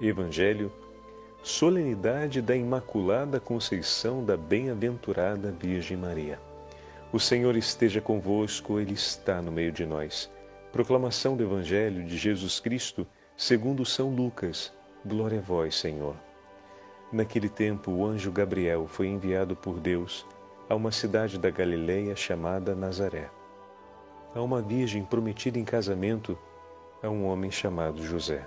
Evangelho, solenidade da Imaculada Conceição da Bem-aventurada Virgem Maria. O Senhor esteja convosco, Ele está no meio de nós. Proclamação do Evangelho de Jesus Cristo, segundo São Lucas. Glória a vós, Senhor. Naquele tempo, o anjo Gabriel foi enviado por Deus a uma cidade da Galileia chamada Nazaré, a uma virgem prometida em casamento a um homem chamado José.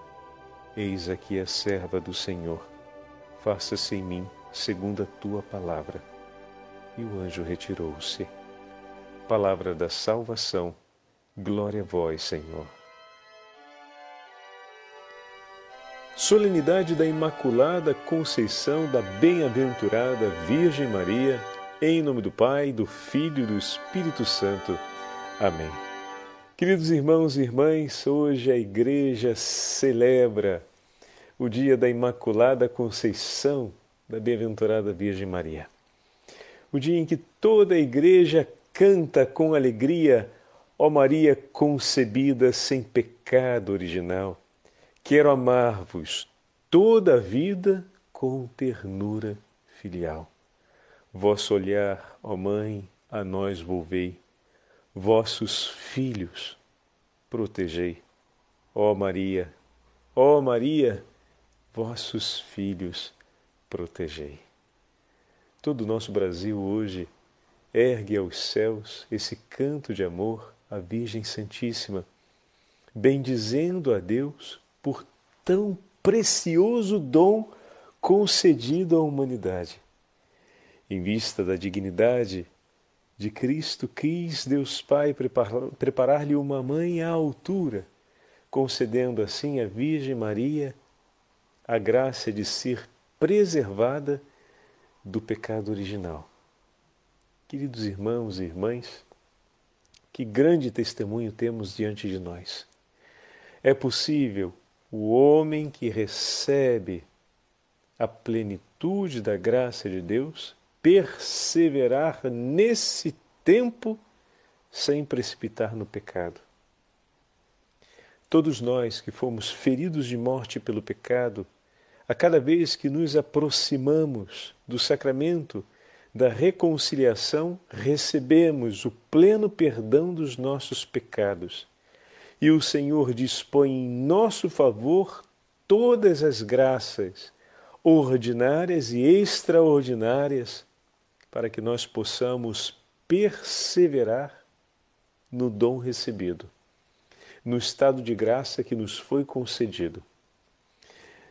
Eis aqui a serva do Senhor, faça-se em mim segundo a tua palavra. E o anjo retirou-se. Palavra da salvação, glória a vós, Senhor. Solenidade da Imaculada Conceição da Bem-aventurada Virgem Maria, em nome do Pai, do Filho e do Espírito Santo. Amém. Queridos irmãos e irmãs, hoje a igreja celebra o dia da Imaculada Conceição da Bem-aventurada Virgem Maria. O dia em que toda a igreja canta com alegria, ó Maria concebida sem pecado original. Quero amar-vos toda a vida com ternura filial. Vosso olhar, ó Mãe, a nós volvei vossos filhos protegei. Ó Maria, ó Maria, vossos filhos protegei. Todo o nosso Brasil hoje ergue aos céus esse canto de amor à Virgem Santíssima, bendizendo a Deus por tão precioso dom concedido à humanidade. Em vista da dignidade de Cristo, quis Deus Pai preparar-lhe uma mãe à altura, concedendo assim à Virgem Maria a graça de ser preservada do pecado original. Queridos irmãos e irmãs, que grande testemunho temos diante de nós. É possível o homem que recebe a plenitude da graça de Deus perseverar nesse tempo sem precipitar no pecado. Todos nós que fomos feridos de morte pelo pecado, a cada vez que nos aproximamos do sacramento da reconciliação, recebemos o pleno perdão dos nossos pecados. E o Senhor dispõe em nosso favor todas as graças, ordinárias e extraordinárias, para que nós possamos perseverar no dom recebido, no estado de graça que nos foi concedido.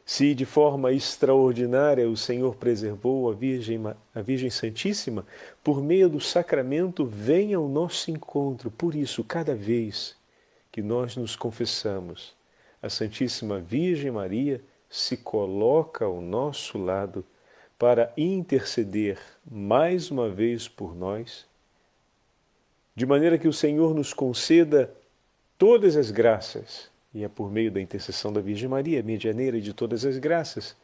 Se de forma extraordinária o Senhor preservou a Virgem, a Virgem Santíssima, por meio do sacramento venha ao nosso encontro. Por isso, cada vez que nós nos confessamos, a Santíssima Virgem Maria se coloca ao nosso lado para interceder mais uma vez por nós, de maneira que o Senhor nos conceda todas as graças, e é por meio da intercessão da Virgem Maria, medianeira de todas as graças,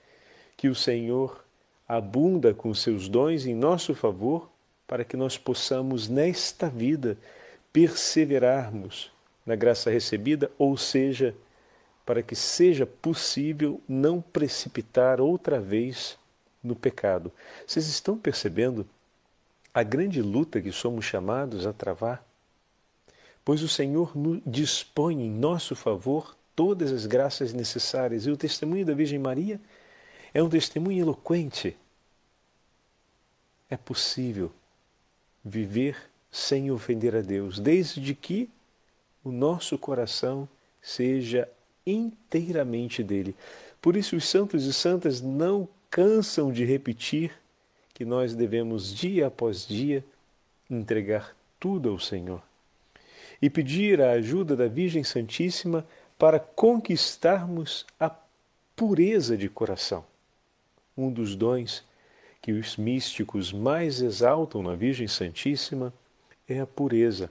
que o Senhor abunda com seus dons em nosso favor, para que nós possamos, nesta vida, perseverarmos na graça recebida, ou seja, para que seja possível não precipitar outra vez no pecado. Vocês estão percebendo a grande luta que somos chamados a travar? Pois o Senhor dispõe em nosso favor todas as graças necessárias e o testemunho da Virgem Maria é um testemunho eloquente. É possível viver sem ofender a Deus, desde que o nosso coração seja inteiramente dele. Por isso, os santos e santas não cansam de repetir que nós devemos, dia após dia, entregar tudo ao Senhor e pedir a ajuda da Virgem Santíssima para conquistarmos a pureza de coração. Um dos dons que os místicos mais exaltam na Virgem Santíssima é a pureza.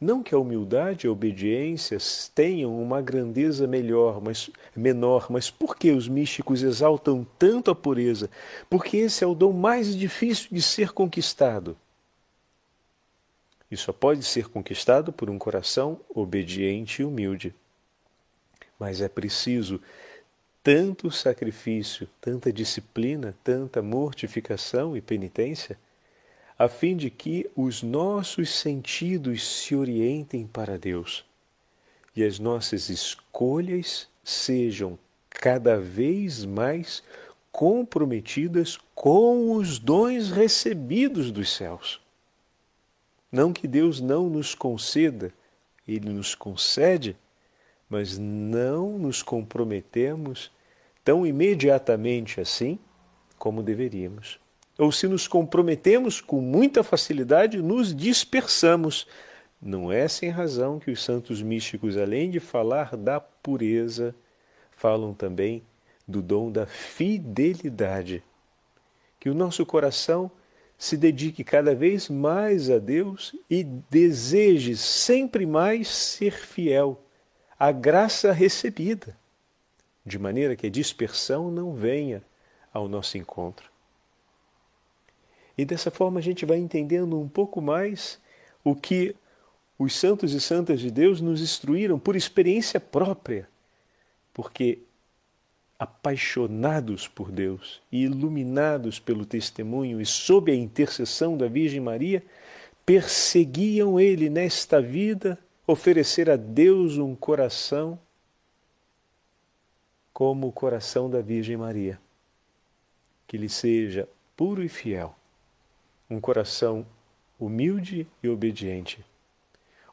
Não que a humildade e a obediência tenham uma grandeza melhor, mas menor, mas por que os místicos exaltam tanto a pureza? Porque esse é o dom mais difícil de ser conquistado. E só pode ser conquistado por um coração obediente e humilde. Mas é preciso tanto sacrifício, tanta disciplina, tanta mortificação e penitência, a fim de que os nossos sentidos se orientem para Deus e as nossas escolhas sejam cada vez mais comprometidas com os dons recebidos dos céus. Não que Deus não nos conceda, Ele nos concede mas não nos comprometemos tão imediatamente assim como deveríamos. Ou se nos comprometemos com muita facilidade, nos dispersamos. Não é sem razão que os santos místicos, além de falar da pureza, falam também do dom da fidelidade. Que o nosso coração se dedique cada vez mais a Deus e deseje sempre mais ser fiel a graça recebida, de maneira que a dispersão não venha ao nosso encontro. E dessa forma a gente vai entendendo um pouco mais o que os santos e santas de Deus nos instruíram por experiência própria, porque apaixonados por Deus e iluminados pelo testemunho e sob a intercessão da Virgem Maria, perseguiam ele nesta vida oferecer a Deus um coração como o coração da Virgem Maria, que lhe seja puro e fiel, um coração humilde e obediente,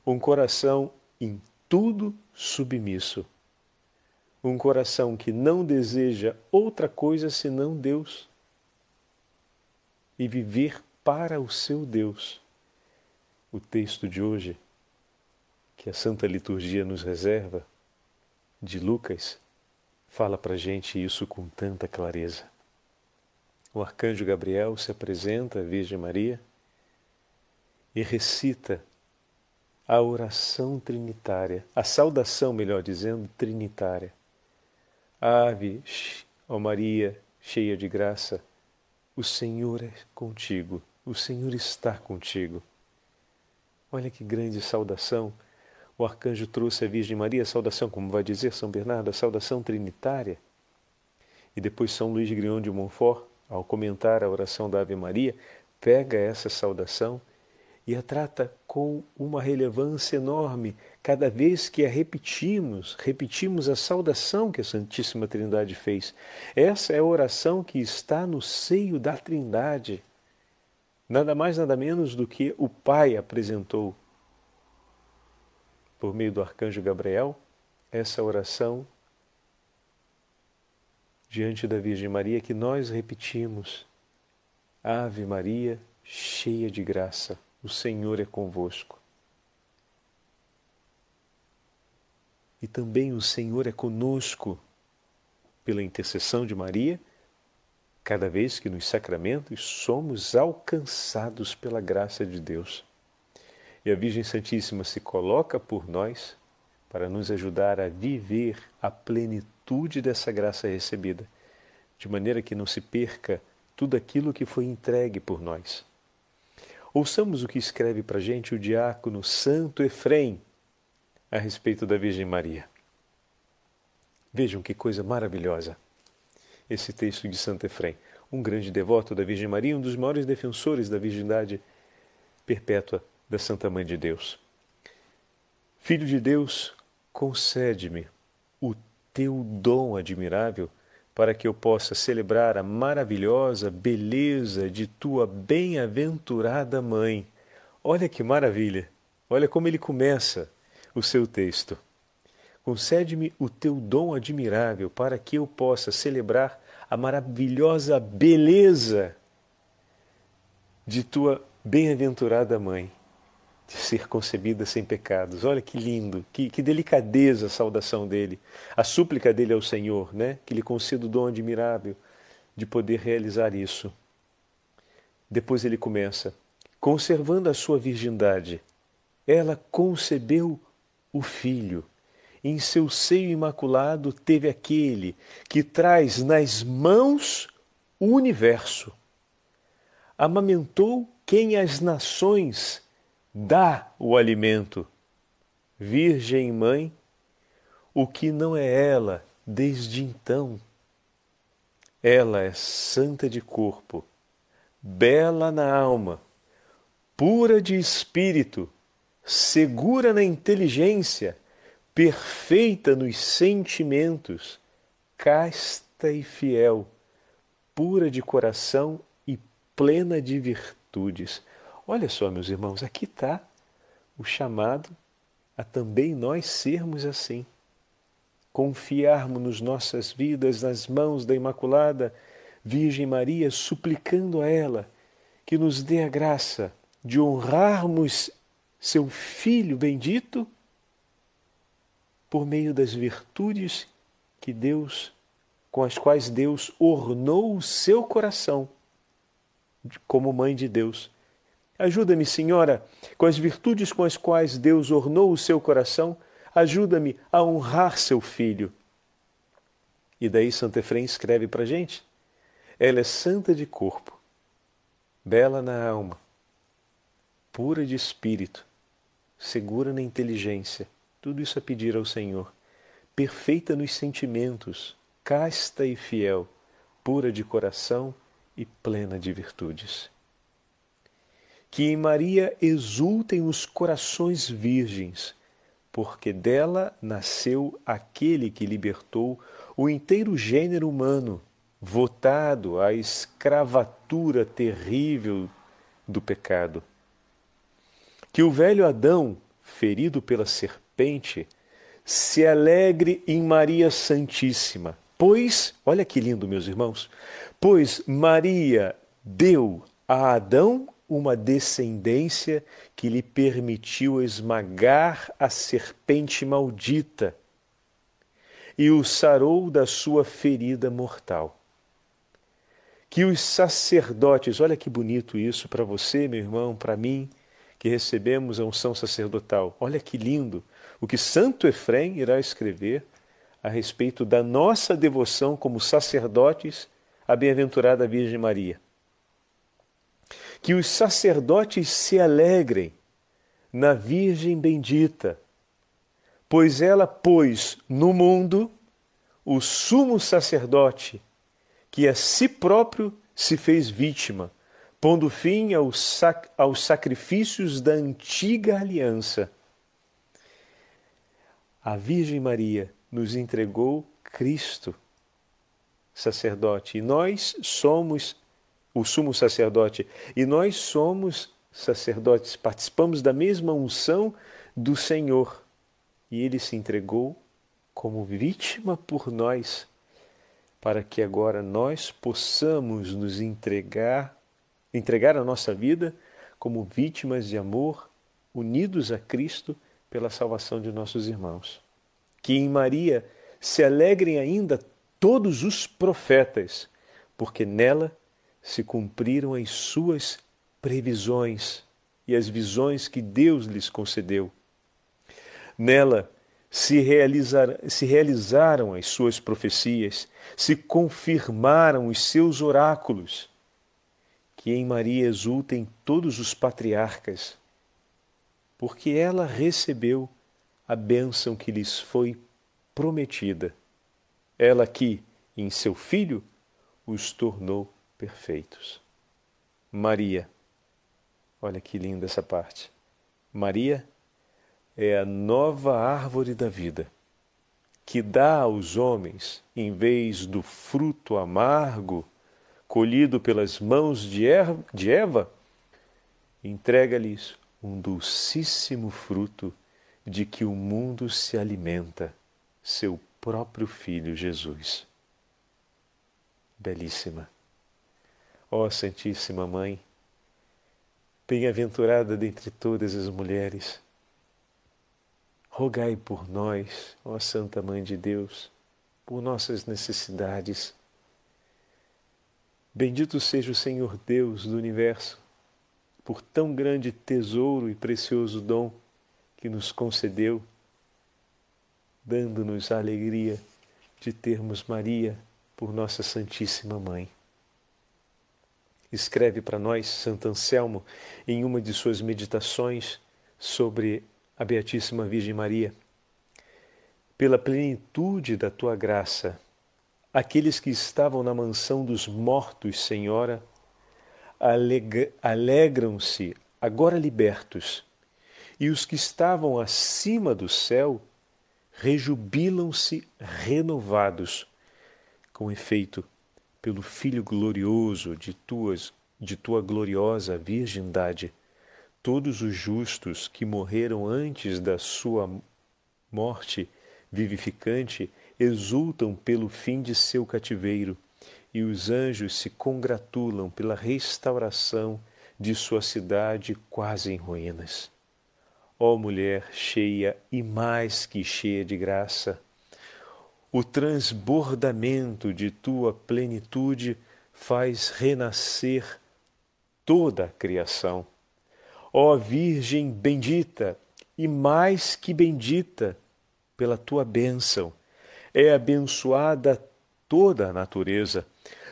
um coração em tudo submisso, um coração que não deseja outra coisa senão Deus e viver para o seu Deus. O texto de hoje que a Santa Liturgia nos reserva, de Lucas, fala para gente isso com tanta clareza. O arcanjo Gabriel se apresenta à Virgem Maria e recita a oração trinitária, a saudação, melhor dizendo, trinitária. Ave, ó Maria, cheia de graça, o Senhor é contigo, o Senhor está contigo. Olha que grande saudação o arcanjo trouxe à Virgem Maria a saudação, como vai dizer São Bernardo, a saudação trinitária. E depois São Luís Grião de Montfort, ao comentar a oração da Ave Maria, pega essa saudação e a trata com uma relevância enorme. Cada vez que a repetimos, repetimos a saudação que a Santíssima Trindade fez. Essa é a oração que está no seio da Trindade. Nada mais, nada menos do que o Pai apresentou por meio do arcanjo Gabriel, essa oração diante da Virgem Maria que nós repetimos. Ave Maria, cheia de graça, o Senhor é convosco. E também o Senhor é conosco pela intercessão de Maria, cada vez que nos sacramentos somos alcançados pela graça de Deus. E a Virgem Santíssima se coloca por nós para nos ajudar a viver a plenitude dessa graça recebida, de maneira que não se perca tudo aquilo que foi entregue por nós. Ouçamos o que escreve para gente o diácono Santo Efrem a respeito da Virgem Maria. Vejam que coisa maravilhosa esse texto de Santo Efrem, um grande devoto da Virgem Maria, um dos maiores defensores da virgindade perpétua da Santa Mãe de Deus. Filho de Deus, concede-me o teu dom admirável para que eu possa celebrar a maravilhosa beleza de tua bem-aventurada mãe. Olha que maravilha! Olha como ele começa o seu texto. Concede-me o teu dom admirável para que eu possa celebrar a maravilhosa beleza de tua bem-aventurada mãe de ser concebida sem pecados. Olha que lindo, que, que, delicadeza a saudação dele, a súplica dele ao Senhor, né? Que lhe conceda o dom admirável de poder realizar isso. Depois ele começa: conservando a sua virgindade, ela concebeu o filho. Em seu seio imaculado teve aquele que traz nas mãos o universo. Amamentou quem as nações dá o alimento. Virgem Mãe, o que não é ela desde então. Ela é santa de corpo, bela na alma, pura de espírito, segura na inteligência, perfeita nos sentimentos, casta e fiel, pura de coração e plena de virtudes. Olha só, meus irmãos, aqui está o chamado a também nós sermos assim. Confiarmos nos nossas vidas nas mãos da Imaculada Virgem Maria, suplicando a ela que nos dê a graça de honrarmos seu Filho bendito por meio das virtudes que Deus, com as quais Deus ornou o seu coração como mãe de Deus Ajuda-me, Senhora, com as virtudes com as quais Deus ornou o seu coração, ajuda-me a honrar seu filho. E daí Santo Efrem escreve para gente: ela é santa de corpo, bela na alma, pura de espírito, segura na inteligência, tudo isso a pedir ao Senhor, perfeita nos sentimentos, casta e fiel, pura de coração e plena de virtudes que em Maria exultem os corações virgens, porque dela nasceu aquele que libertou o inteiro gênero humano, votado à escravatura terrível do pecado. Que o velho Adão, ferido pela serpente, se alegre em Maria Santíssima, pois, olha que lindo, meus irmãos, pois Maria deu a Adão uma descendência que lhe permitiu esmagar a serpente maldita e o sarou da sua ferida mortal. Que os sacerdotes, olha que bonito isso para você, meu irmão, para mim, que recebemos a unção sacerdotal. Olha que lindo o que Santo Efrem irá escrever a respeito da nossa devoção como sacerdotes à bem-aventurada Virgem Maria que os sacerdotes se alegrem na Virgem bendita, pois ela pôs no mundo o sumo sacerdote que a si próprio se fez vítima, pondo fim aos, sac aos sacrifícios da antiga aliança. A Virgem Maria nos entregou Cristo, sacerdote, e nós somos o sumo sacerdote, e nós somos sacerdotes, participamos da mesma unção do Senhor. E ele se entregou como vítima por nós, para que agora nós possamos nos entregar, entregar a nossa vida como vítimas de amor, unidos a Cristo pela salvação de nossos irmãos. Que em Maria se alegrem ainda todos os profetas, porque nela se cumpriram as suas previsões e as visões que Deus lhes concedeu. Nela se, realizar, se realizaram as suas profecias, se confirmaram os seus oráculos. Que em Maria exultem todos os patriarcas, porque ela recebeu a bênção que lhes foi prometida. Ela que, em seu Filho, os tornou perfeitos. Maria, olha que linda essa parte. Maria é a nova árvore da vida, que dá aos homens, em vez do fruto amargo colhido pelas mãos de Eva, entrega-lhes um dulcíssimo fruto de que o mundo se alimenta, seu próprio Filho Jesus. Belíssima. Ó Santíssima Mãe, bem-aventurada dentre todas as mulheres, rogai por nós, ó Santa Mãe de Deus, por nossas necessidades. Bendito seja o Senhor Deus do universo, por tão grande tesouro e precioso dom que nos concedeu, dando-nos a alegria de termos Maria por nossa Santíssima Mãe. Escreve para nós Santo Anselmo em uma de suas meditações sobre a Beatíssima Virgem Maria. Pela plenitude da tua graça, aqueles que estavam na mansão dos mortos, Senhora, alegram-se, agora libertos, e os que estavam acima do céu rejubilam-se renovados. Com efeito, pelo Filho glorioso de, tuas, de tua gloriosa virgindade, todos os justos que morreram antes da sua morte vivificante exultam pelo fim de seu cativeiro, e os anjos se congratulam pela restauração de sua cidade quase em ruínas. Ó mulher cheia e mais que cheia de graça, o transbordamento de tua plenitude faz renascer toda a criação Ó Virgem bendita e mais que bendita pela tua bênção, é abençoada toda a natureza,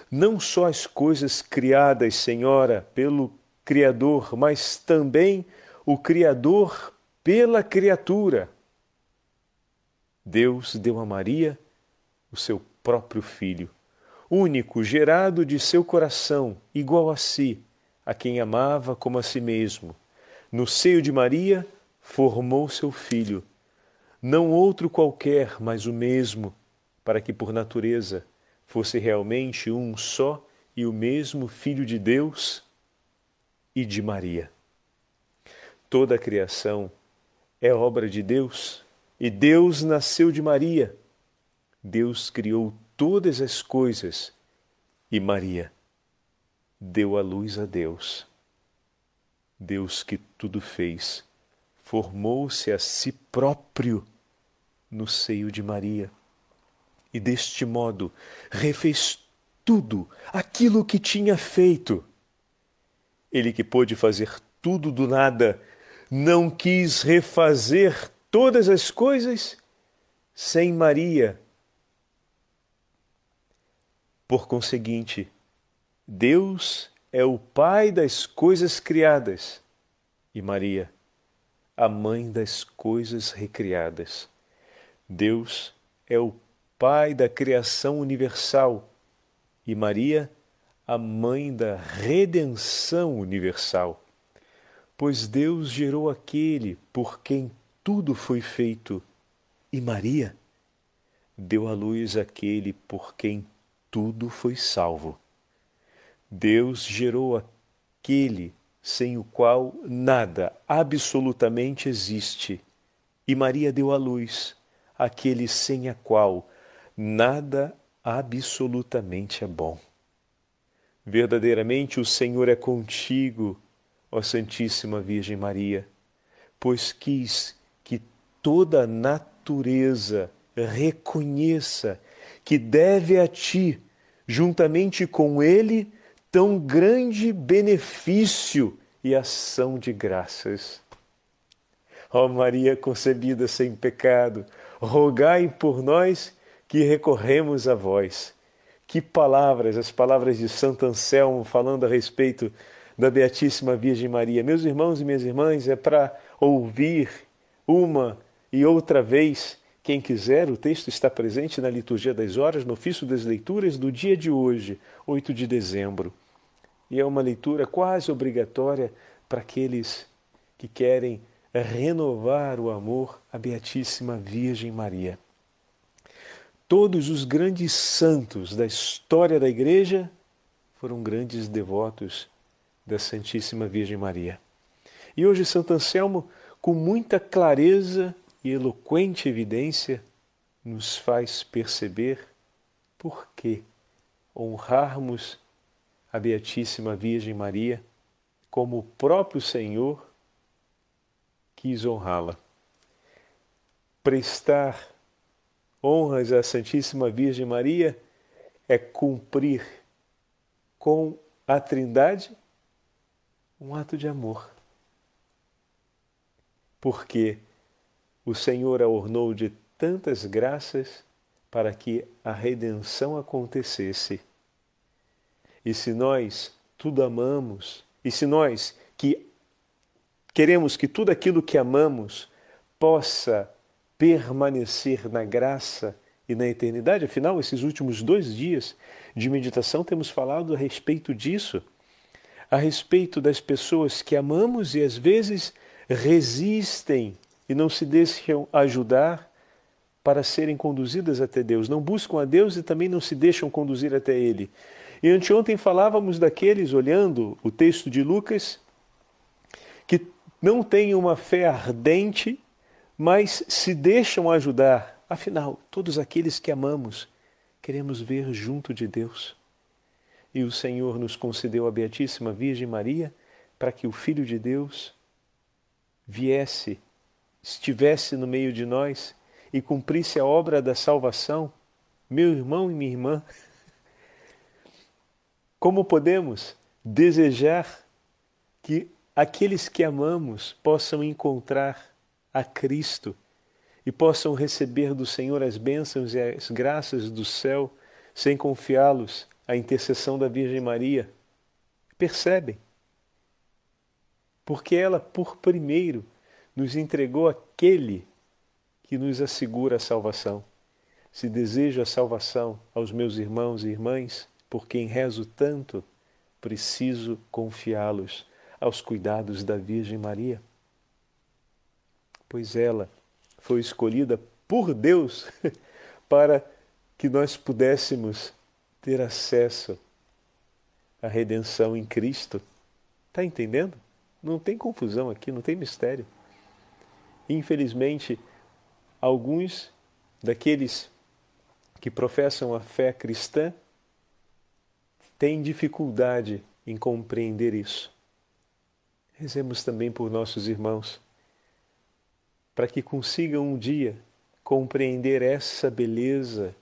não só as coisas criadas, Senhora, pelo Criador, mas também o Criador pela criatura. Deus deu a Maria o seu próprio Filho, único, gerado de seu coração, igual a si, a quem amava como a si mesmo no seio de Maria formou seu filho, não outro qualquer, mas o mesmo, para que por natureza fosse realmente um só e o mesmo Filho de Deus e de Maria. Toda a criação é obra de Deus e Deus nasceu de Maria. Deus criou todas as coisas e Maria deu a luz a Deus. Deus que tudo fez, formou-se a si próprio no seio de Maria e deste modo refez tudo aquilo que tinha feito. Ele que pôde fazer tudo do nada, não quis refazer todas as coisas sem Maria. Por conseguinte, Deus é o Pai das coisas criadas e Maria, a mãe das coisas recriadas. Deus é o Pai da criação universal e Maria, a mãe da redenção universal. Pois Deus gerou aquele por quem tudo foi feito, e Maria deu à luz aquele por quem tudo foi salvo. Deus gerou aquele sem o qual nada absolutamente existe, e Maria deu à luz aquele sem a qual nada absolutamente é bom. Verdadeiramente o Senhor é contigo, ó Santíssima Virgem Maria, pois quis que toda a natureza reconheça que deve a ti, juntamente com ele, tão grande benefício e ação de graças. Ó Maria concebida sem pecado, rogai por nós que recorremos a vós. Que palavras, as palavras de Santo Anselmo falando a respeito da Beatíssima Virgem Maria. Meus irmãos e minhas irmãs, é para ouvir uma e outra vez. Quem quiser, o texto está presente na Liturgia das Horas, no ofício das leituras do dia de hoje, 8 de dezembro. E é uma leitura quase obrigatória para aqueles que querem renovar o amor à Beatíssima Virgem Maria. Todos os grandes santos da história da Igreja foram grandes devotos da Santíssima Virgem Maria. E hoje Santo Anselmo, com muita clareza e eloquente evidência, nos faz perceber por que honrarmos a Beatíssima Virgem Maria como o próprio Senhor quis honrá-la. Prestar honras à Santíssima Virgem Maria é cumprir com a Trindade um ato de amor. Porque o Senhor a ornou de tantas graças para que a redenção acontecesse. E se nós tudo amamos, e se nós que queremos que tudo aquilo que amamos possa permanecer na graça e na eternidade. Afinal, esses últimos dois dias de meditação temos falado a respeito disso, a respeito das pessoas que amamos e às vezes resistem e não se deixam ajudar para serem conduzidas até Deus, não buscam a Deus e também não se deixam conduzir até Ele. E anteontem falávamos daqueles, olhando o texto de Lucas, que não têm uma fé ardente mas se deixam ajudar. Afinal, todos aqueles que amamos queremos ver junto de Deus. E o Senhor nos concedeu a Beatíssima Virgem Maria para que o Filho de Deus viesse, estivesse no meio de nós e cumprisse a obra da salvação. Meu irmão e minha irmã, como podemos desejar que aqueles que amamos possam encontrar a Cristo e possam receber do Senhor as bênçãos e as graças do céu sem confiá-los à intercessão da Virgem Maria. Percebem? Porque ela, por primeiro, nos entregou aquele que nos assegura a salvação. Se desejo a salvação aos meus irmãos e irmãs, por quem rezo tanto, preciso confiá-los aos cuidados da Virgem Maria pois ela foi escolhida por Deus para que nós pudéssemos ter acesso à redenção em Cristo. Está entendendo? Não tem confusão aqui, não tem mistério. Infelizmente, alguns daqueles que professam a fé cristã têm dificuldade em compreender isso. Rezemos também por nossos irmãos para que consigam um dia compreender essa beleza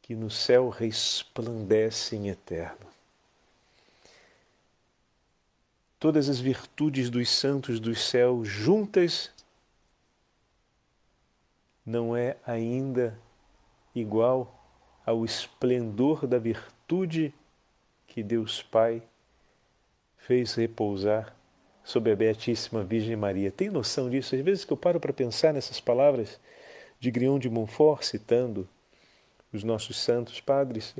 que no céu resplandece em eterno. Todas as virtudes dos santos do céu juntas não é ainda igual ao esplendor da virtude que Deus Pai fez repousar sobre a Beatíssima Virgem Maria. Tem noção disso? Às vezes que eu paro para pensar nessas palavras de Grião de Montfort, citando os nossos santos padres,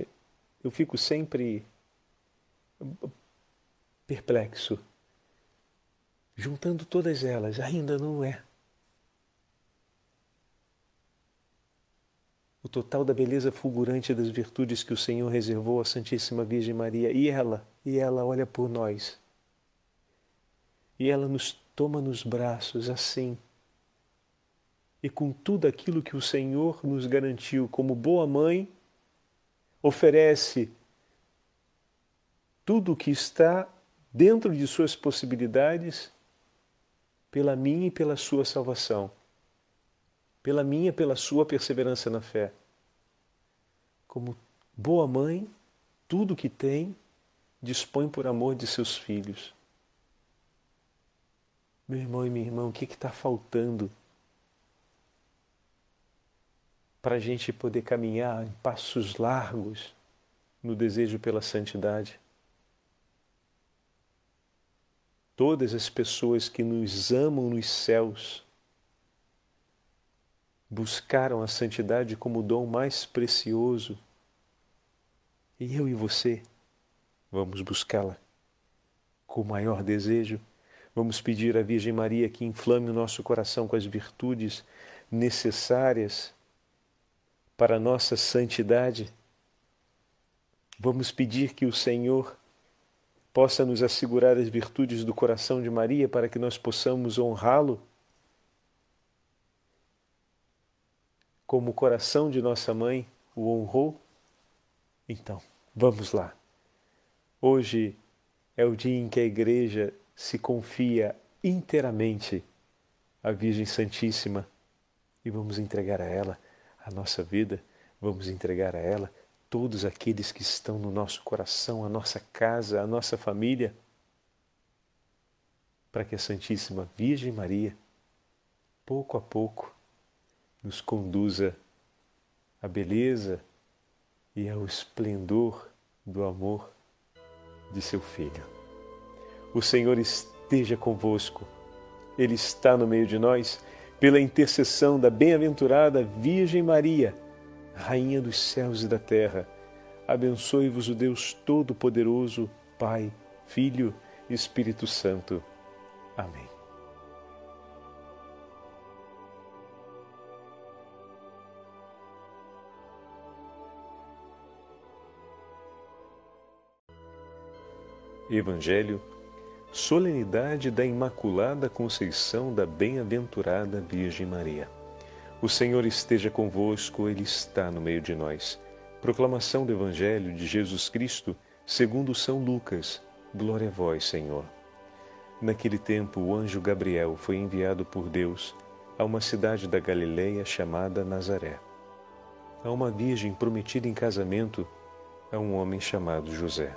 eu fico sempre perplexo. Juntando todas elas, ainda não é. O total da beleza fulgurante das virtudes que o Senhor reservou à Santíssima Virgem Maria. E ela, e ela olha por nós e ela nos toma nos braços assim. E com tudo aquilo que o Senhor nos garantiu como boa mãe, oferece tudo o que está dentro de suas possibilidades pela minha e pela sua salvação, pela minha pela sua perseverança na fé. Como boa mãe, tudo que tem dispõe por amor de seus filhos. Meu irmão e minha irmã, o que está faltando para a gente poder caminhar em passos largos no desejo pela santidade? Todas as pessoas que nos amam nos céus buscaram a santidade como o dom mais precioso. E eu e você vamos buscá-la com o maior desejo. Vamos pedir à Virgem Maria que inflame o nosso coração com as virtudes necessárias para a nossa santidade. Vamos pedir que o Senhor possa nos assegurar as virtudes do coração de Maria para que nós possamos honrá-lo como o coração de nossa mãe o honrou? Então, vamos lá. Hoje é o dia em que a Igreja se confia inteiramente à Virgem Santíssima e vamos entregar a ela a nossa vida, vamos entregar a ela todos aqueles que estão no nosso coração, a nossa casa, a nossa família, para que a Santíssima Virgem Maria, pouco a pouco, nos conduza à beleza e ao esplendor do amor de seu Filho. O Senhor esteja convosco, Ele está no meio de nós, pela intercessão da bem-aventurada Virgem Maria, Rainha dos céus e da terra. Abençoe-vos o Deus Todo-Poderoso, Pai, Filho e Espírito Santo. Amém. Evangelho, solenidade da Imaculada Conceição da Bem-aventurada Virgem Maria. O Senhor esteja convosco, Ele está no meio de nós. Proclamação do Evangelho de Jesus Cristo, segundo São Lucas. Glória a vós, Senhor. Naquele tempo, o anjo Gabriel foi enviado por Deus a uma cidade da Galileia chamada Nazaré, a uma virgem prometida em casamento a um homem chamado José.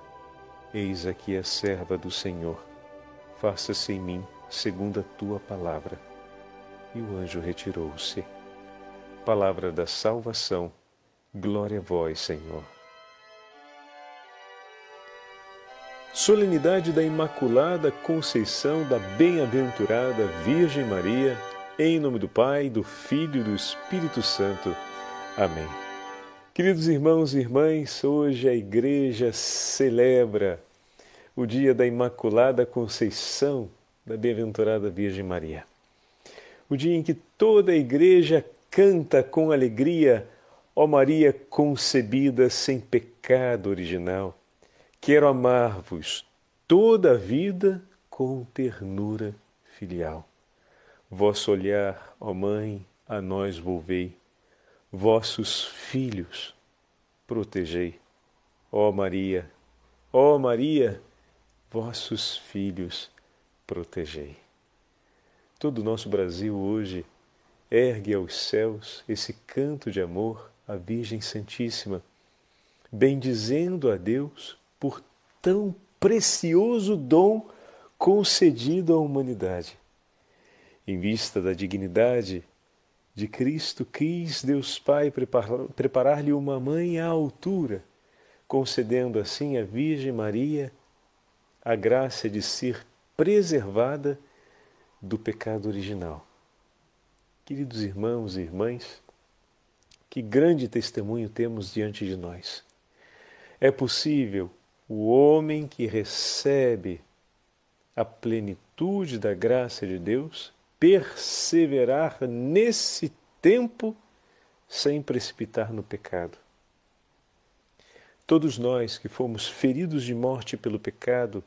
Eis aqui a serva do Senhor, faça-se em mim segundo a tua palavra. E o anjo retirou-se. Palavra da salvação, glória a vós, Senhor. Solenidade da Imaculada Conceição da Bem-aventurada Virgem Maria, em nome do Pai, do Filho e do Espírito Santo. Amém. Queridos irmãos e irmãs, hoje a igreja celebra o dia da Imaculada Conceição da Bem-aventurada Virgem Maria. O dia em que toda a igreja canta com alegria, ó Maria concebida sem pecado original. Quero amar-vos toda a vida com ternura filial. Vosso olhar, ó Mãe, a nós volvei vossos filhos protegei. Ó Maria, ó Maria, vossos filhos protegei. todo o nosso Brasil hoje ergue aos céus esse canto de amor à Virgem Santíssima, bendizendo a Deus por tão precioso dom concedido à humanidade. Em vista da dignidade de Cristo, quis Deus Pai preparar-lhe uma mãe à altura, concedendo assim à Virgem Maria a graça de ser preservada do pecado original. Queridos irmãos e irmãs, que grande testemunho temos diante de nós. É possível o homem que recebe a plenitude da graça de Deus perseverar nesse tempo sem precipitar no pecado. Todos nós que fomos feridos de morte pelo pecado,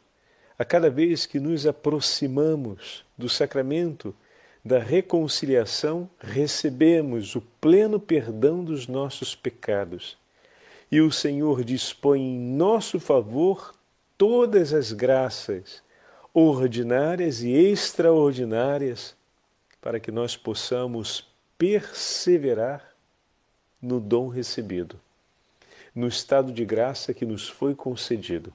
a cada vez que nos aproximamos do sacramento da reconciliação, recebemos o pleno perdão dos nossos pecados. E o Senhor dispõe em nosso favor todas as graças, ordinárias e extraordinárias, para que nós possamos perseverar no dom recebido, no estado de graça que nos foi concedido.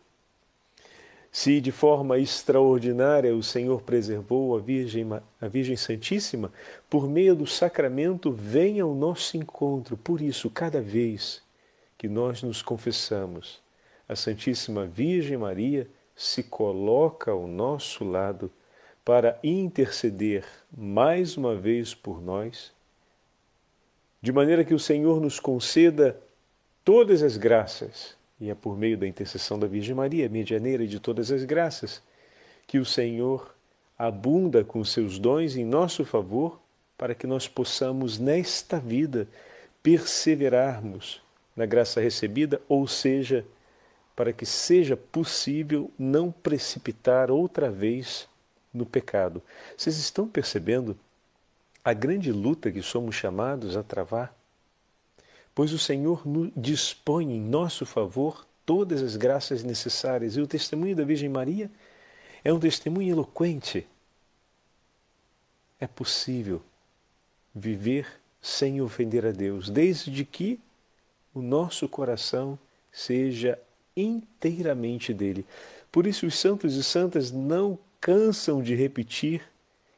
Se de forma extraordinária o Senhor preservou a Virgem, a Virgem Santíssima, por meio do sacramento vem ao nosso encontro. Por isso, cada vez que nós nos confessamos, a Santíssima Virgem Maria se coloca ao nosso lado para interceder mais uma vez por nós, de maneira que o Senhor nos conceda todas as graças e é por meio da intercessão da Virgem Maria, medianeira de todas as graças, que o Senhor abunda com seus dons em nosso favor, para que nós possamos, nesta vida, perseverarmos na graça recebida, ou seja, para que seja possível não precipitar outra vez no pecado. Vocês estão percebendo a grande luta que somos chamados a travar? pois o Senhor dispõe em nosso favor todas as graças necessárias. E o testemunho da Virgem Maria é um testemunho eloquente. É possível viver sem ofender a Deus, desde que o nosso coração seja inteiramente dele. Por isso, os santos e santas não cansam de repetir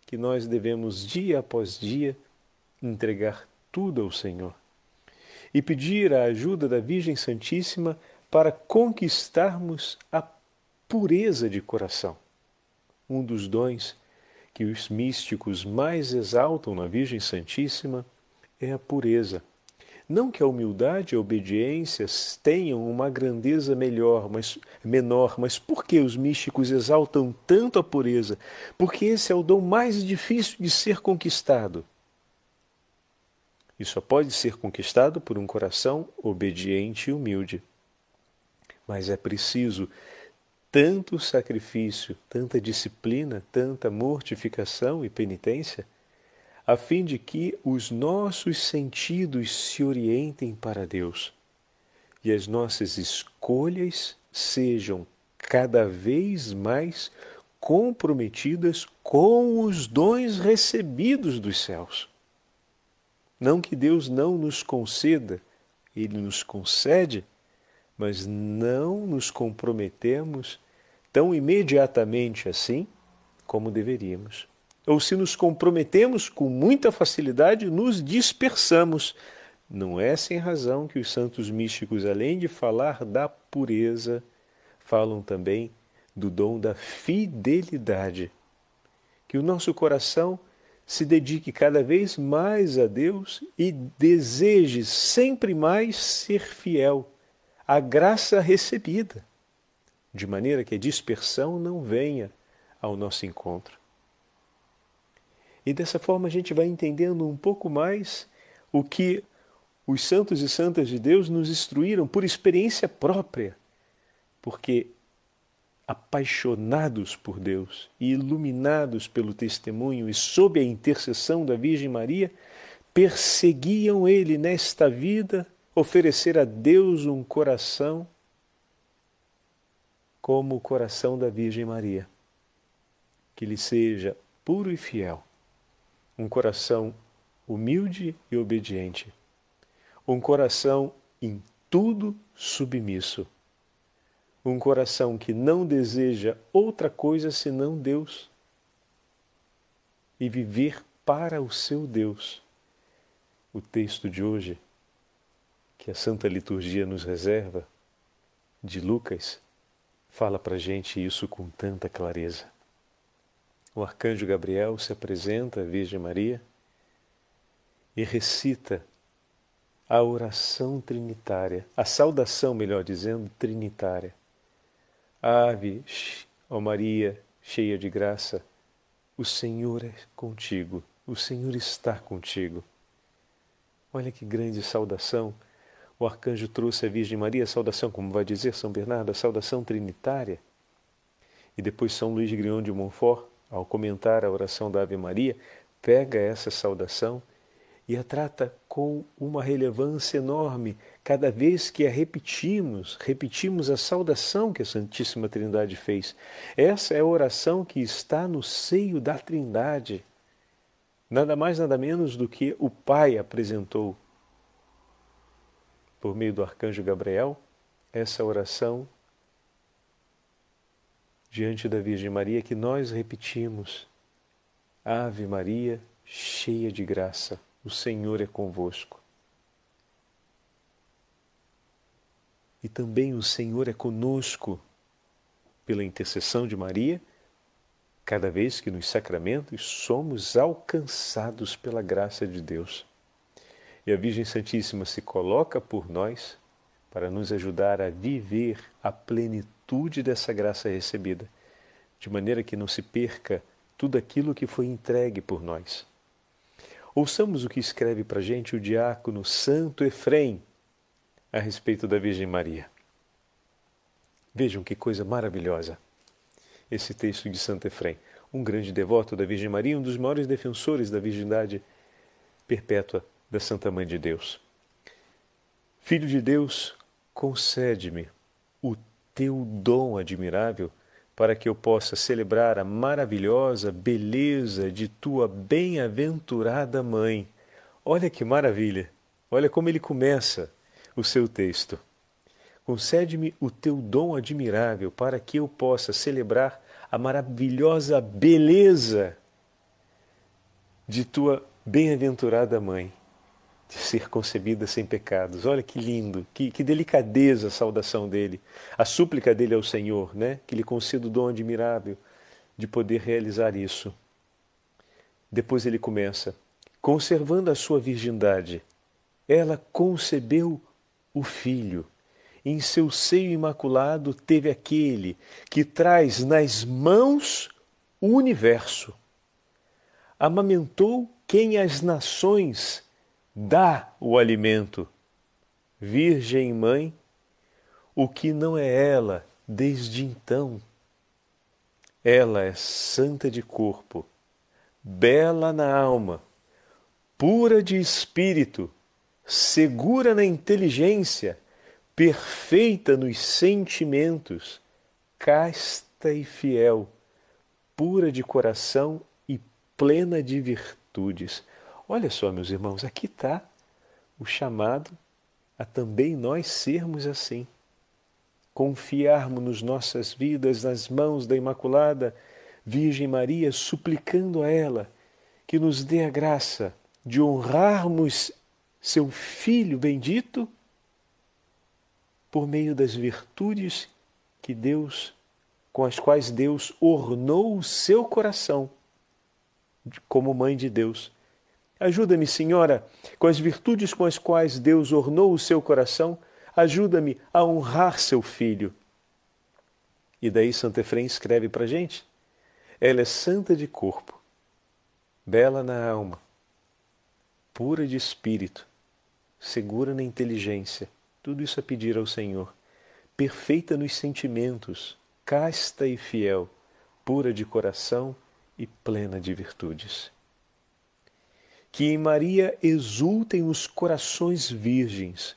que nós devemos, dia após dia, entregar tudo ao Senhor e pedir a ajuda da Virgem Santíssima para conquistarmos a pureza de coração. Um dos dons que os místicos mais exaltam na Virgem Santíssima é a pureza. Não que a humildade e a obediência tenham uma grandeza melhor, mas menor, mas por que os místicos exaltam tanto a pureza? Porque esse é o dom mais difícil de ser conquistado. E só pode ser conquistado por um coração obediente e humilde. Mas é preciso tanto sacrifício, tanta disciplina, tanta mortificação e penitência, a fim de que os nossos sentidos se orientem para Deus e as nossas escolhas sejam cada vez mais comprometidas com os dons recebidos dos céus. Não que Deus não nos conceda, Ele nos concede, mas não nos comprometemos tão imediatamente assim como deveríamos. Ou se nos comprometemos com muita facilidade, nos dispersamos. Não é sem razão que os santos místicos, além de falar da pureza, falam também do dom da fidelidade. Que o nosso coração se dedique cada vez mais a Deus e deseje sempre mais ser fiel à graça recebida, de maneira que a dispersão não venha ao nosso encontro. E dessa forma a gente vai entendendo um pouco mais o que os santos e santas de Deus nos instruíram por experiência própria, porque apaixonados por Deus e iluminados pelo testemunho e sob a intercessão da Virgem Maria, perseguiam ele nesta vida oferecer a Deus um coração como o coração da Virgem Maria, que lhe seja puro e fiel, um coração humilde e obediente, um coração em tudo submisso, um coração que não deseja outra coisa senão Deus e viver para o seu Deus. O texto de hoje, que a Santa Liturgia nos reserva, de Lucas, fala para gente isso com tanta clareza. O arcanjo Gabriel se apresenta à Virgem Maria e recita a oração trinitária, a saudação, melhor dizendo, trinitária. Ave, ó Maria, cheia de graça, o Senhor é contigo, o Senhor está contigo. Olha que grande saudação. O arcanjo trouxe à Virgem Maria a saudação, como vai dizer São Bernardo, a saudação trinitária. E depois São Luís Grion de Montfort, ao comentar a oração da Ave Maria, pega essa saudação e a trata com uma relevância enorme. Cada vez que a repetimos, repetimos a saudação que a Santíssima Trindade fez. Essa é a oração que está no seio da Trindade. Nada mais, nada menos do que o Pai apresentou, por meio do arcanjo Gabriel, essa oração diante da Virgem Maria que nós repetimos. Ave Maria, cheia de graça o Senhor é convosco. E também o Senhor é conosco pela intercessão de Maria, cada vez que nos sacramentos somos alcançados pela graça de Deus. E a Virgem Santíssima se coloca por nós para nos ajudar a viver a plenitude dessa graça recebida, de maneira que não se perca tudo aquilo que foi entregue por nós. Ouçamos o que escreve para gente o diácono Santo Efrem a respeito da Virgem Maria. Vejam que coisa maravilhosa esse texto de Santo Efrem, um grande devoto da Virgem Maria, um dos maiores defensores da virgindade perpétua da Santa Mãe de Deus. Filho de Deus, concede-me o teu dom admirável para que eu possa celebrar a maravilhosa beleza de tua bem-aventurada mãe. Olha que maravilha! Olha como ele começa o seu texto. Concede-me o teu dom admirável para que eu possa celebrar a maravilhosa beleza de tua bem-aventurada mãe de ser concebida sem pecados. Olha que lindo, que, que, delicadeza a saudação dele, a súplica dele ao Senhor, né? que lhe conceda o dom admirável de poder realizar isso. Depois ele começa, conservando a sua virgindade, ela concebeu o filho. Em seu seio imaculado teve aquele que traz nas mãos o universo. Amamentou quem as nações dá o alimento. Virgem Mãe, o que não é ela desde então. Ela é santa de corpo, bela na alma, pura de espírito, segura na inteligência, perfeita nos sentimentos, casta e fiel, pura de coração e plena de virtudes. Olha só, meus irmãos, aqui está o chamado a também nós sermos assim. Confiarmos nossas vidas nas mãos da Imaculada Virgem Maria, suplicando a ela que nos dê a graça de honrarmos seu Filho bendito por meio das virtudes que Deus, com as quais Deus ornou o seu coração como mãe de Deus Ajuda-me, Senhora, com as virtudes com as quais Deus ornou o seu coração, ajuda-me a honrar seu filho. E daí Santo Efrem escreve para gente: ela é santa de corpo, bela na alma, pura de espírito, segura na inteligência. Tudo isso a pedir ao Senhor. Perfeita nos sentimentos, casta e fiel, pura de coração e plena de virtudes que em Maria exultem os corações virgens,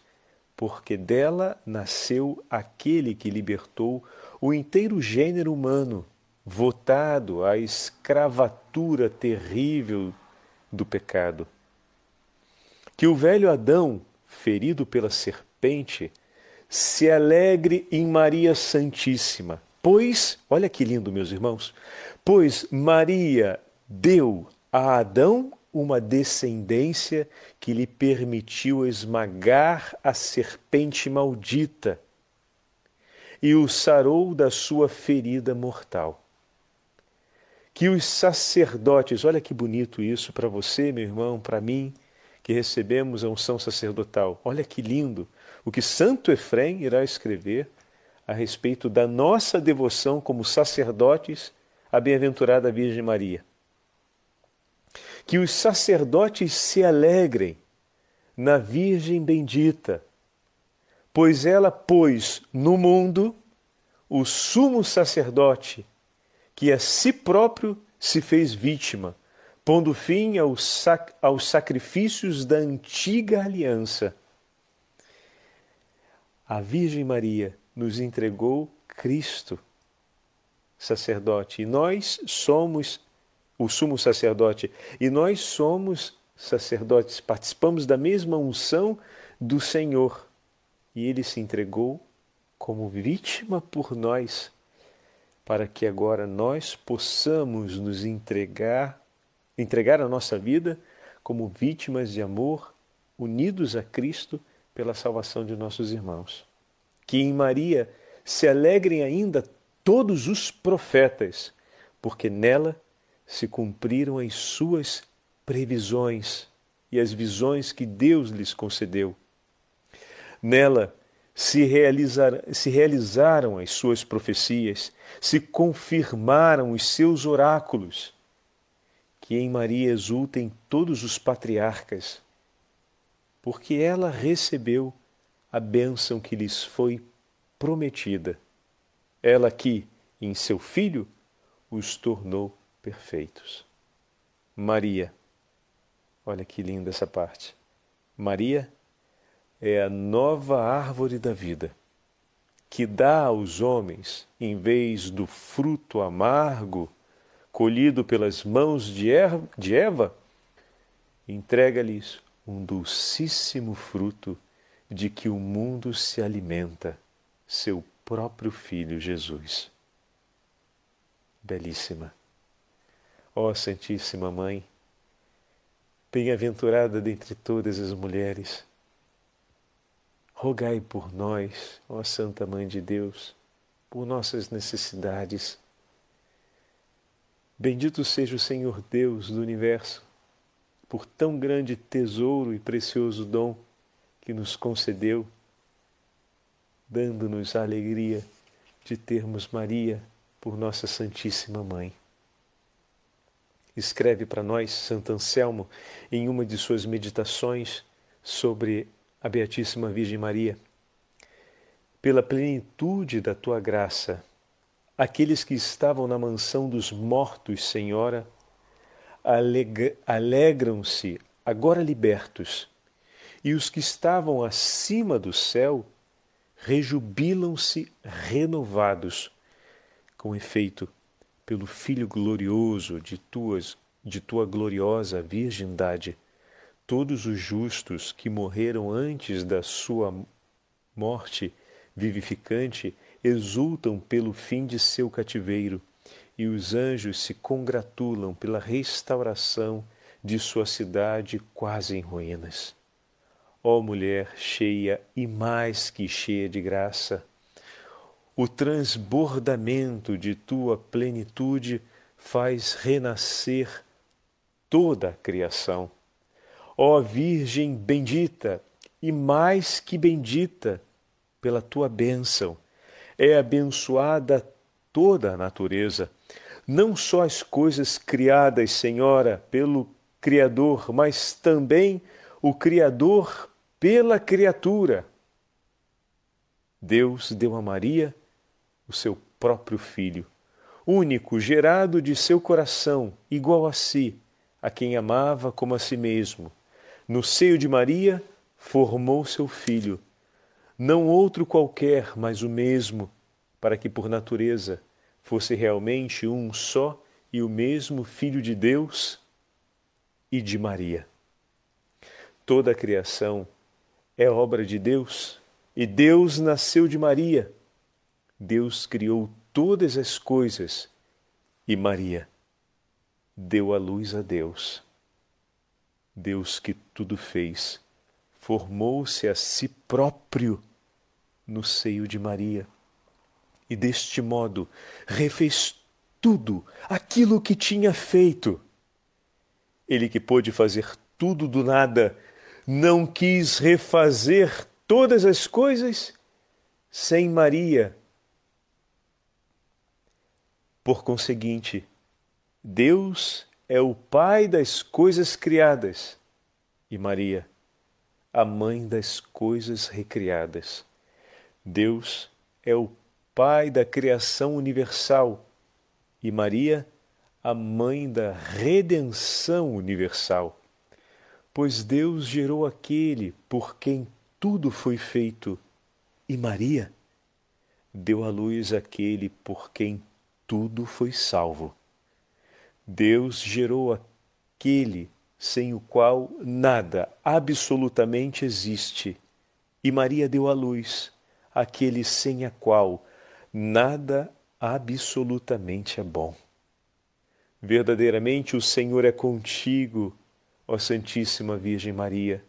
porque dela nasceu aquele que libertou o inteiro gênero humano, votado à escravatura terrível do pecado. Que o velho Adão, ferido pela serpente, se alegre em Maria Santíssima, pois, olha que lindo, meus irmãos, pois Maria deu a Adão uma descendência que lhe permitiu esmagar a serpente maldita e o sarou da sua ferida mortal. Que os sacerdotes, olha que bonito isso para você, meu irmão, para mim, que recebemos a unção sacerdotal. Olha que lindo o que Santo Efrem irá escrever a respeito da nossa devoção como sacerdotes à bem-aventurada Virgem Maria. Que os sacerdotes se alegrem na Virgem bendita, pois ela pôs no mundo o sumo sacerdote que a si próprio se fez vítima, pondo fim aos, sac aos sacrifícios da antiga aliança. A Virgem Maria nos entregou Cristo, sacerdote, e nós somos o sumo sacerdote, e nós somos sacerdotes, participamos da mesma unção do Senhor, e ele se entregou como vítima por nós para que agora nós possamos nos entregar, entregar a nossa vida como vítimas de amor, unidos a Cristo pela salvação de nossos irmãos. Que em Maria se alegrem ainda todos os profetas, porque nela se cumpriram as suas previsões e as visões que Deus lhes concedeu. Nela se, realizar, se realizaram as suas profecias, se confirmaram os seus oráculos. Que em Maria exultem todos os patriarcas, porque ela recebeu a bênção que lhes foi prometida. Ela que, em seu Filho, os tornou perfeitos. Maria, olha que linda essa parte. Maria é a nova árvore da vida, que dá aos homens, em vez do fruto amargo colhido pelas mãos de Eva, entrega-lhes um dulcíssimo fruto de que o mundo se alimenta, seu próprio Filho Jesus. Belíssima. Ó Santíssima Mãe, bem-aventurada dentre todas as mulheres, Rogai por nós, ó Santa Mãe de Deus, por nossas necessidades. Bendito seja o Senhor Deus do universo, por tão grande tesouro e precioso dom que nos concedeu, dando-nos a alegria de termos Maria por nossa Santíssima Mãe. Escreve para nós Santo Anselmo em uma de suas meditações sobre a Beatíssima Virgem Maria, pela plenitude da tua graça, aqueles que estavam na mansão dos mortos, Senhora, alegram-se, agora libertos, e os que estavam acima do céu rejubilam-se renovados, com efeito, pelo Filho glorioso de, tuas, de tua gloriosa virgindade Todos os justos que morreram antes da sua morte vivificante exultam pelo fim de seu cativeiro, e os anjos se congratulam pela restauração de sua cidade quase em ruínas. Ó mulher cheia e mais que cheia de graça, o transbordamento de tua plenitude faz renascer toda a criação Ó Virgem bendita e mais que bendita pela tua bênção, é abençoada toda a natureza, não só as coisas criadas, Senhora, pelo Criador, mas também o Criador pela criatura. Deus deu a Maria o seu próprio Filho, único, gerado de seu coração, igual a si, a quem amava como a si mesmo no seio de Maria, formou seu filho, não outro qualquer, mas o mesmo, para que por natureza fosse realmente um só e o mesmo Filho de Deus e de Maria. Toda a criação é obra de Deus e Deus nasceu de Maria. Deus criou todas as coisas e Maria deu a luz a Deus. Deus que tudo fez, formou-se a si próprio no seio de Maria e deste modo refez tudo aquilo que tinha feito. Ele que pôde fazer tudo do nada, não quis refazer todas as coisas sem Maria. Por conseguinte, Deus é o Pai das coisas criadas e Maria, a mãe das coisas recriadas. Deus é o Pai da criação universal e Maria, a mãe da redenção universal. Pois Deus gerou aquele por quem tudo foi feito, e Maria deu à luz aquele por quem tudo foi salvo. Deus gerou aquele sem o qual nada absolutamente existe, e Maria deu à luz aquele sem a qual nada absolutamente é bom. Verdadeiramente o Senhor é contigo, ó Santíssima Virgem Maria,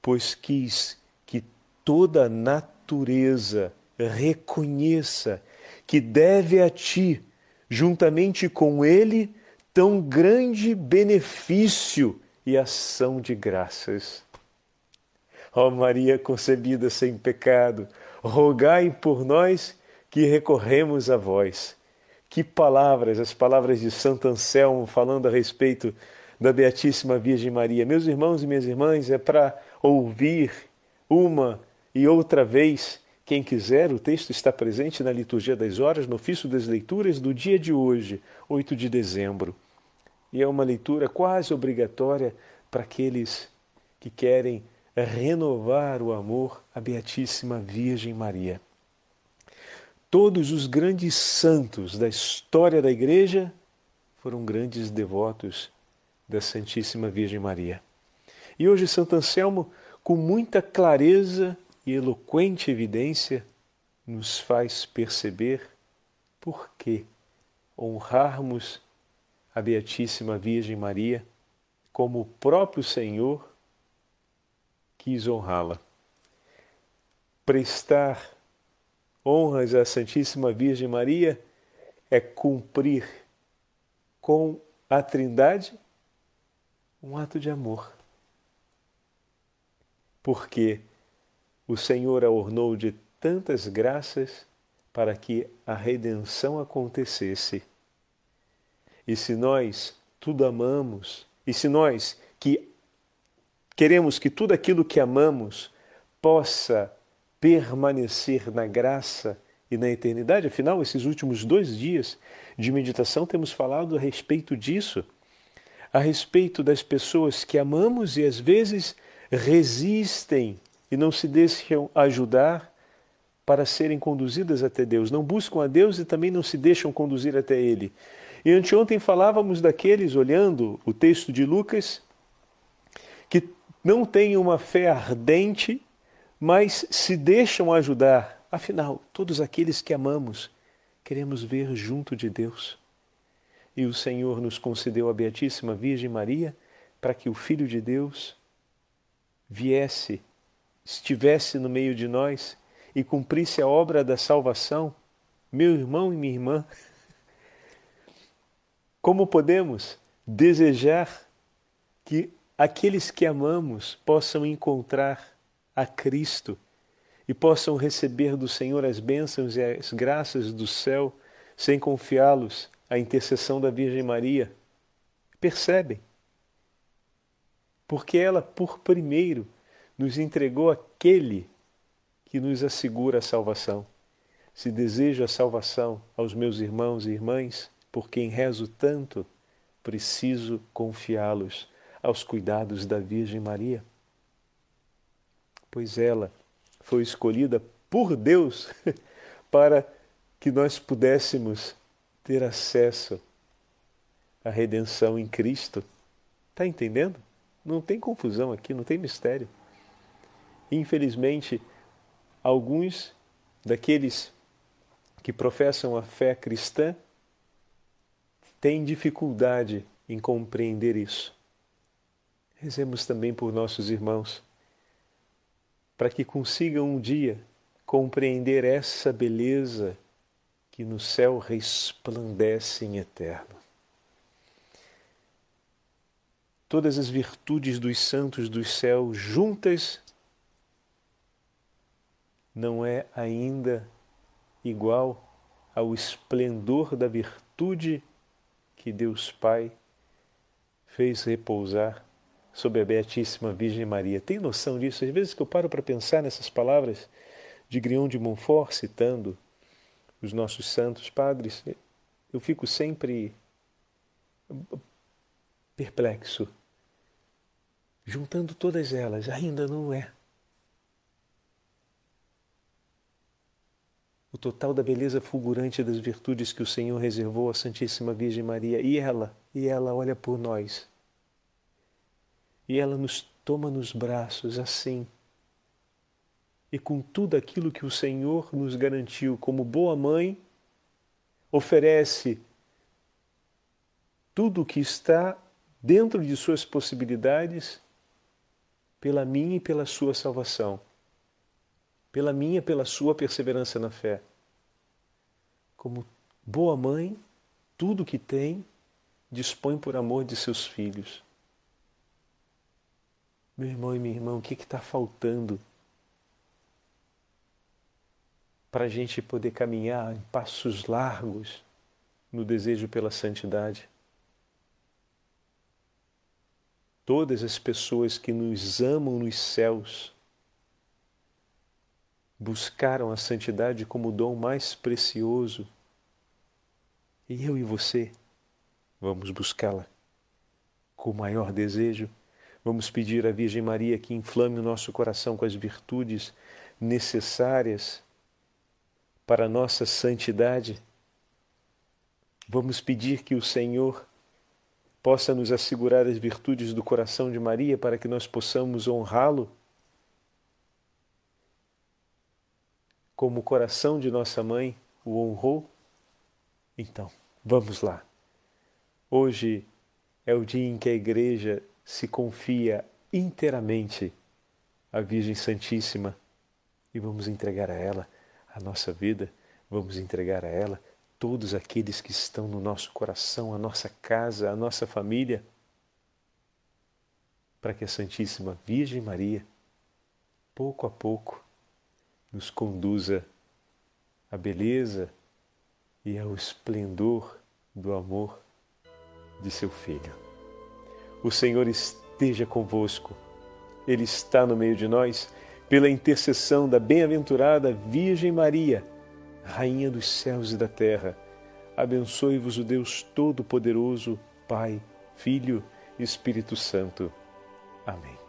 pois quis que toda a natureza reconheça que deve a ti, juntamente com ele, tão grande benefício e ação de graças. Ó Maria concebida sem pecado, rogai por nós que recorremos a vós. Que palavras, as palavras de Santo Anselmo falando a respeito da Beatíssima Virgem Maria. Meus irmãos e minhas irmãs, é para ouvir uma e outra vez. Quem quiser, o texto está presente na liturgia das horas, no ofício das leituras do dia de hoje, 8 de dezembro. E é uma leitura quase obrigatória para aqueles que querem renovar o amor à Beatíssima Virgem Maria. Todos os grandes santos da história da Igreja foram grandes devotos da Santíssima Virgem Maria. E hoje Santo Anselmo, com muita clareza e eloquente evidência, nos faz perceber por que honrarmos a Beatíssima Virgem Maria como o próprio Senhor quis honrá-la. Prestar honras à Santíssima Virgem Maria é cumprir com a Trindade um ato de amor. Porque o Senhor a ornou de tantas graças para que a redenção acontecesse. E se nós tudo amamos, e se nós que queremos que tudo aquilo que amamos possa permanecer na graça e na eternidade. Afinal, esses últimos dois dias de meditação temos falado a respeito disso, a respeito das pessoas que amamos e às vezes resistem e não se deixam ajudar para serem conduzidas até Deus, não buscam a Deus e também não se deixam conduzir até Ele. E anteontem falávamos daqueles, olhando o texto de Lucas, que não têm uma fé ardente mas se deixam ajudar. Afinal, todos aqueles que amamos queremos ver junto de Deus. E o Senhor nos concedeu a Beatíssima Virgem Maria para que o Filho de Deus viesse, estivesse no meio de nós e cumprisse a obra da salvação. Meu irmão e minha irmã, como podemos desejar que aqueles que amamos possam encontrar a Cristo e possam receber do Senhor as bênçãos e as graças do céu sem confiá-los à intercessão da Virgem Maria. Percebem? Porque ela, por primeiro, nos entregou aquele que nos assegura a salvação. Se desejo a salvação aos meus irmãos e irmãs, por quem rezo tanto, preciso confiá-los aos cuidados da Virgem Maria pois ela foi escolhida por Deus para que nós pudéssemos ter acesso à redenção em Cristo. Está entendendo? Não tem confusão aqui, não tem mistério. Infelizmente, alguns daqueles que professam a fé cristã têm dificuldade em compreender isso. Rezemos também por nossos irmãos, para que consigam um dia compreender essa beleza que no céu resplandece em eterno. Todas as virtudes dos santos do céu juntas não é ainda igual ao esplendor da virtude que Deus Pai fez repousar sobre a Beatíssima Virgem Maria. Tem noção disso? Às vezes que eu paro para pensar nessas palavras de Grião de Montfort, citando os nossos santos padres, eu fico sempre perplexo. Juntando todas elas, ainda não é o total da beleza fulgurante das virtudes que o Senhor reservou à Santíssima Virgem Maria. E ela, e ela olha por nós. E ela nos toma nos braços assim. E com tudo aquilo que o Senhor nos garantiu como boa mãe, oferece tudo o que está dentro de suas possibilidades pela minha e pela sua salvação pela minha, pela sua perseverança na fé. Como boa mãe, tudo que tem, dispõe por amor de seus filhos. Meu irmão e minha irmã, o que está faltando para a gente poder caminhar em passos largos no desejo pela santidade? Todas as pessoas que nos amam nos céus buscaram a santidade como o dom mais precioso. E eu e você vamos buscá-la com o maior desejo. Vamos pedir à Virgem Maria que inflame o nosso coração com as virtudes necessárias para a nossa santidade. Vamos pedir que o Senhor possa nos assegurar as virtudes do coração de Maria para que nós possamos honrá-lo como o coração de nossa mãe o honrou? Então, vamos lá. Hoje é o dia em que a Igreja se confia inteiramente à Virgem Santíssima e vamos entregar a ela a nossa vida, vamos entregar a ela todos aqueles que estão no nosso coração, a nossa casa, a nossa família, para que a Santíssima Virgem Maria, pouco a pouco, nos conduza à beleza e ao esplendor do amor de seu Filho. O Senhor esteja convosco, Ele está no meio de nós, pela intercessão da bem-aventurada Virgem Maria, Rainha dos céus e da terra. Abençoe-vos o Deus Todo-Poderoso, Pai, Filho e Espírito Santo. Amém.